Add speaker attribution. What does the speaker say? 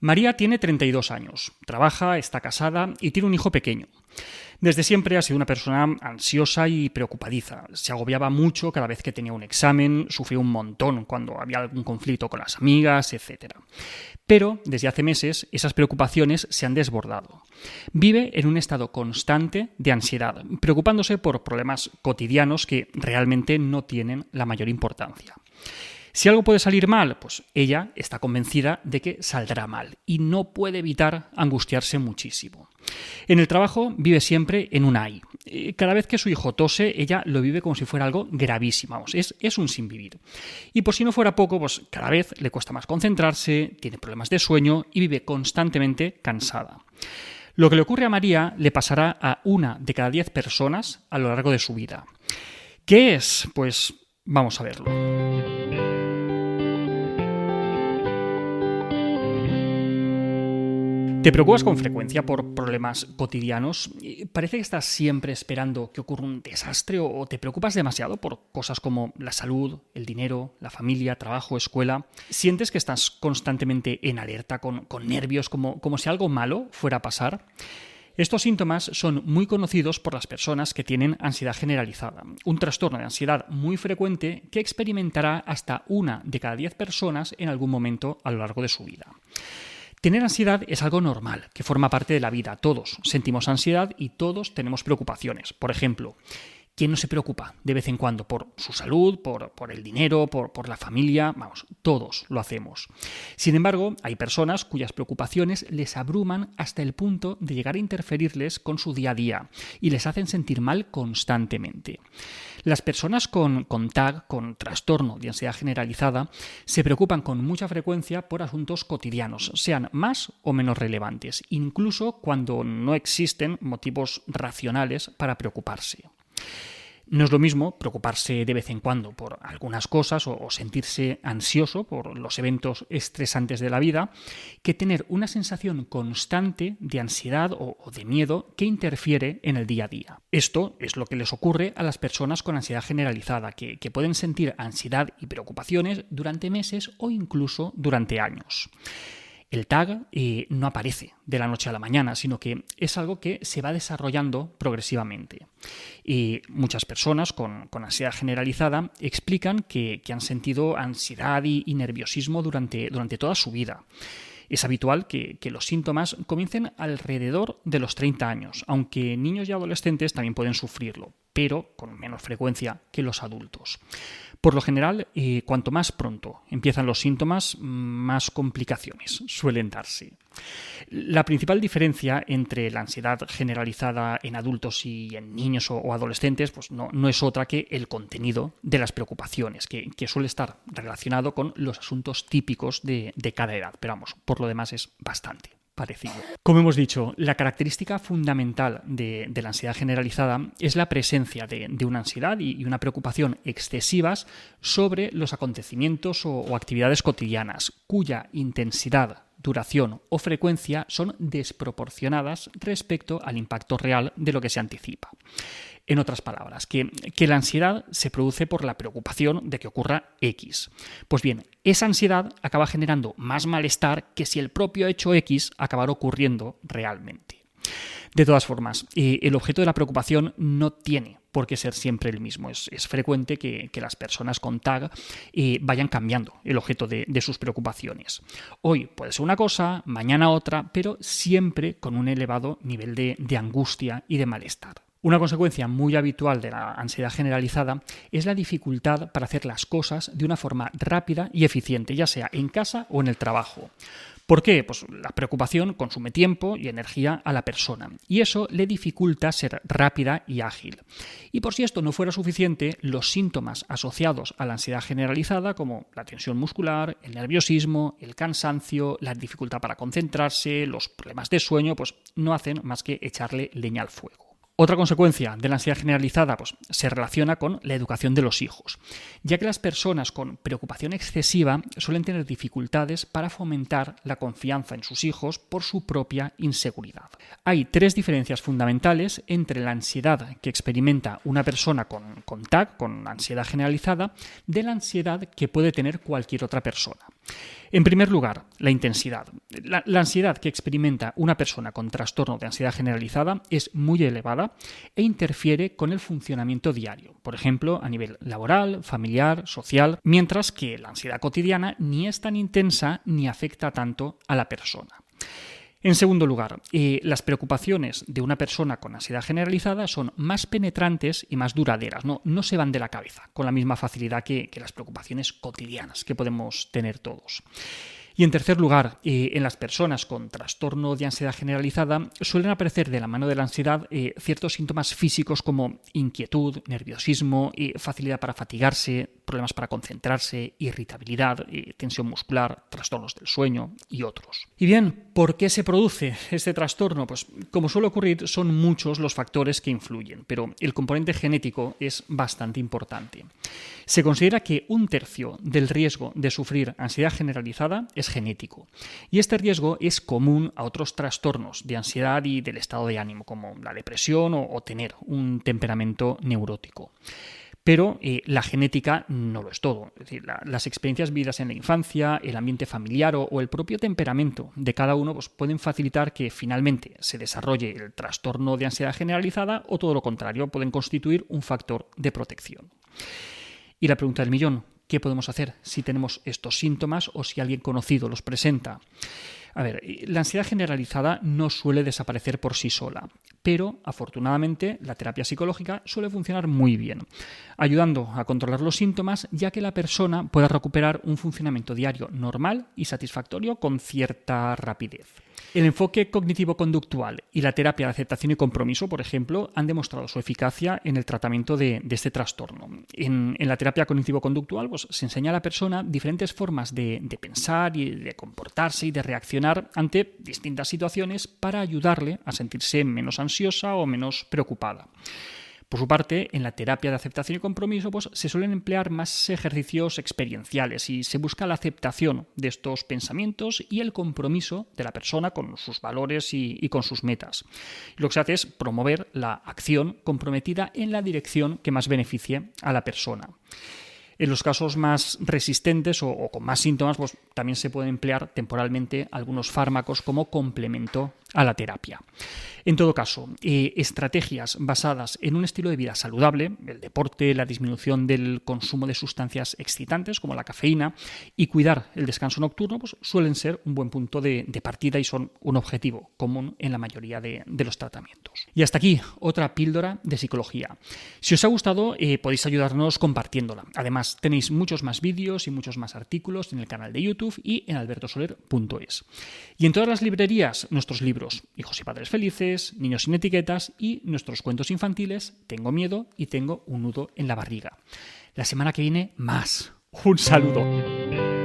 Speaker 1: María tiene 32 años, trabaja, está casada y tiene un hijo pequeño. Desde siempre ha sido una persona ansiosa y preocupadiza. Se agobiaba mucho cada vez que tenía un examen, sufrió un montón cuando había algún conflicto con las amigas, etc. Pero desde hace meses esas preocupaciones se han desbordado. Vive en un estado constante de ansiedad, preocupándose por problemas cotidianos que realmente no tienen la mayor importancia. Si algo puede salir mal, pues ella está convencida de que saldrá mal y no puede evitar angustiarse muchísimo. En el trabajo vive siempre en un ay. Eh, cada vez que su hijo tose, ella lo vive como si fuera algo gravísimo. es, es un sin vivir. Y por si no fuera poco, pues cada vez le cuesta más concentrarse, tiene problemas de sueño y vive constantemente cansada. Lo que le ocurre a María le pasará a una de cada diez personas a lo largo de su vida. ¿Qué es? Pues vamos a verlo. ¿Te preocupas con frecuencia por problemas cotidianos? ¿Parece que estás siempre esperando que ocurra un desastre o te preocupas demasiado por cosas como la salud, el dinero, la familia, trabajo, escuela? ¿Sientes que estás constantemente en alerta, con, nervios, como, como si algo malo fuera a pasar? Estos síntomas son muy conocidos por las personas que tienen ansiedad generalizada, un trastorno de ansiedad muy frecuente que experimentará hasta una de cada diez personas en algún momento a lo largo de su vida. Tener ansiedad es algo normal, que forma parte de la vida. Todos sentimos ansiedad y todos tenemos preocupaciones. Por ejemplo, ¿quién no se preocupa de vez en cuando por su salud, por, el dinero, por, por, la familia? Vamos, todos lo hacemos. Sin embargo, hay personas cuyas preocupaciones les abruman hasta el punto de llegar a interferirles con su día a día y les hacen sentir mal constantemente. Las personas con, con TAG, con trastorno de ansiedad generalizada, se preocupan con mucha frecuencia por asuntos cotidianos, sean más o menos relevantes, incluso cuando no existen motivos racionales para preocuparse. No es lo mismo preocuparse de vez en cuando por algunas cosas o, sentirse ansioso por los eventos estresantes de la vida que tener una sensación constante de ansiedad o, de miedo que interfiere en el día a día. Esto es lo que les ocurre a las personas con ansiedad generalizada, que pueden sentir ansiedad y preocupaciones durante meses o incluso durante años. El tag eh, no aparece de la noche a la mañana, sino que es algo que se va desarrollando progresivamente. Y muchas personas con, ansiedad generalizada explican que, han sentido ansiedad y, nerviosismo durante, durante toda su vida. Es habitual que, los síntomas comiencen alrededor de los 30 años, aunque niños y adolescentes también pueden sufrirlo, pero con menos frecuencia que los adultos. Por lo general, eh, cuanto más pronto empiezan los síntomas, más complicaciones suelen darse. La principal diferencia entre la ansiedad generalizada en adultos y en niños o, adolescentes pues no, es otra que el contenido de las preocupaciones, que, suele estar relacionado con los asuntos típicos de, de cada edad. Pero vamos, por lo demás es bastante. Parecido. Como hemos dicho, la característica fundamental de, la ansiedad generalizada es la presencia de, una ansiedad y, una preocupación excesivas sobre los acontecimientos o actividades cotidianas, cuya intensidad duración o frecuencia son desproporcionadas respecto al impacto real de lo que se anticipa. En otras palabras, que, la ansiedad se produce por la preocupación de que ocurra X. Pues bien, esa ansiedad acaba generando más malestar que si el propio hecho X acabara ocurriendo realmente. De todas formas, el objeto de la preocupación no tiene por qué ser siempre el mismo. Es, frecuente que, las personas con TAG eh, vayan cambiando el objeto de, sus preocupaciones. Hoy puede ser una cosa, mañana otra, pero siempre con un elevado nivel de angustia y de malestar. Una consecuencia muy habitual de la ansiedad generalizada es la dificultad para hacer las cosas de una forma rápida y eficiente, ya sea en casa o en el trabajo. ¿Por qué? Pues la preocupación consume tiempo y energía a la persona y eso le dificulta ser rápida y ágil. Y por si esto no fuera suficiente, los síntomas asociados a la ansiedad generalizada, como la tensión muscular, el nerviosismo, el cansancio, la dificultad para concentrarse, los problemas de sueño, pues no hacen más que echarle leña al fuego. Otra consecuencia de la ansiedad generalizada pues, se relaciona con la educación de los hijos, ya que las personas con preocupación excesiva suelen tener dificultades para fomentar la confianza en sus hijos por su propia inseguridad. Hay tres diferencias fundamentales entre la ansiedad que experimenta una persona con, con TAC, con ansiedad generalizada, de la ansiedad que puede tener cualquier otra persona. En primer lugar, la intensidad. La, ansiedad que experimenta una persona con trastorno de ansiedad generalizada es muy elevada e interfiere con el funcionamiento diario, por ejemplo, a nivel laboral, familiar, social, mientras que la ansiedad cotidiana ni es tan intensa ni afecta tanto a la persona. En segundo lugar, eh, las preocupaciones de una persona con ansiedad generalizada son más penetrantes y más duraderas, no, no se van de la cabeza con la misma facilidad que las preocupaciones cotidianas que podemos tener todos. Y en tercer lugar, eh, en las personas con trastorno de ansiedad generalizada suelen aparecer de la mano de la ansiedad eh, ciertos síntomas físicos como inquietud, nerviosismo, eh, facilidad para fatigarse, problemas para concentrarse, irritabilidad, tensión muscular, trastornos del sueño y otros. Y bien, ¿por qué se produce este trastorno? Pues como suele ocurrir, son muchos los factores que influyen, pero el componente genético es bastante importante. Se considera que un tercio del riesgo de sufrir ansiedad generalizada es genético. Y este riesgo es común a otros trastornos de ansiedad y del estado de ánimo, como la depresión o, tener un temperamento neurótico. Pero eh, la genética no lo es todo. Las experiencias vividas en la infancia, el ambiente familiar o, el propio temperamento de cada uno pues, pueden facilitar que finalmente se desarrolle el trastorno de ansiedad generalizada o todo lo contrario, pueden constituir un factor de protección. Y la pregunta del millón, ¿Qué podemos hacer si tenemos estos síntomas o si alguien conocido los presenta? A ver, la ansiedad generalizada no suele desaparecer por sí sola, pero afortunadamente la terapia psicológica suele funcionar muy bien, ayudando a controlar los síntomas ya que la persona pueda recuperar un funcionamiento diario normal y satisfactorio con cierta rapidez. El enfoque cognitivo-conductual y la terapia de aceptación y compromiso, por ejemplo, han demostrado su eficacia en el tratamiento de, este trastorno. En, la terapia cognitivo-conductual pues, se enseña a la persona diferentes formas de, de pensar y de comportarse y de reaccionar ante distintas situaciones para ayudarle a sentirse menos ansiosa o menos preocupada. Por su parte, en la terapia de aceptación y compromiso pues, se suelen emplear más ejercicios experienciales y se busca la aceptación de estos pensamientos y el compromiso de la persona con sus valores y, con sus metas. lo que se hace es promover la acción comprometida en la dirección que más beneficie a la persona. En los casos más resistentes o, con más síntomas, pues, también se pueden emplear temporalmente algunos fármacos como complemento a la terapia. En todo caso, eh, estrategias basadas en un estilo de vida saludable, el deporte, la disminución del consumo de sustancias excitantes como la cafeína y cuidar el descanso nocturno, pues suelen ser un buen punto de, partida y son un objetivo común en la mayoría de, los tratamientos. Y hasta aquí otra píldora de psicología. Si os ha gustado, eh, podéis ayudarnos compartiéndola. Además, tenéis muchos más vídeos y muchos más artículos en el canal de YouTube y en albertosoler.es. Y en todas las librerías, nuestros libros, Hijos y Padres Felices, Niños sin Etiquetas y nuestros cuentos infantiles, Tengo miedo y tengo un nudo en la barriga. La semana que viene, más. Un saludo.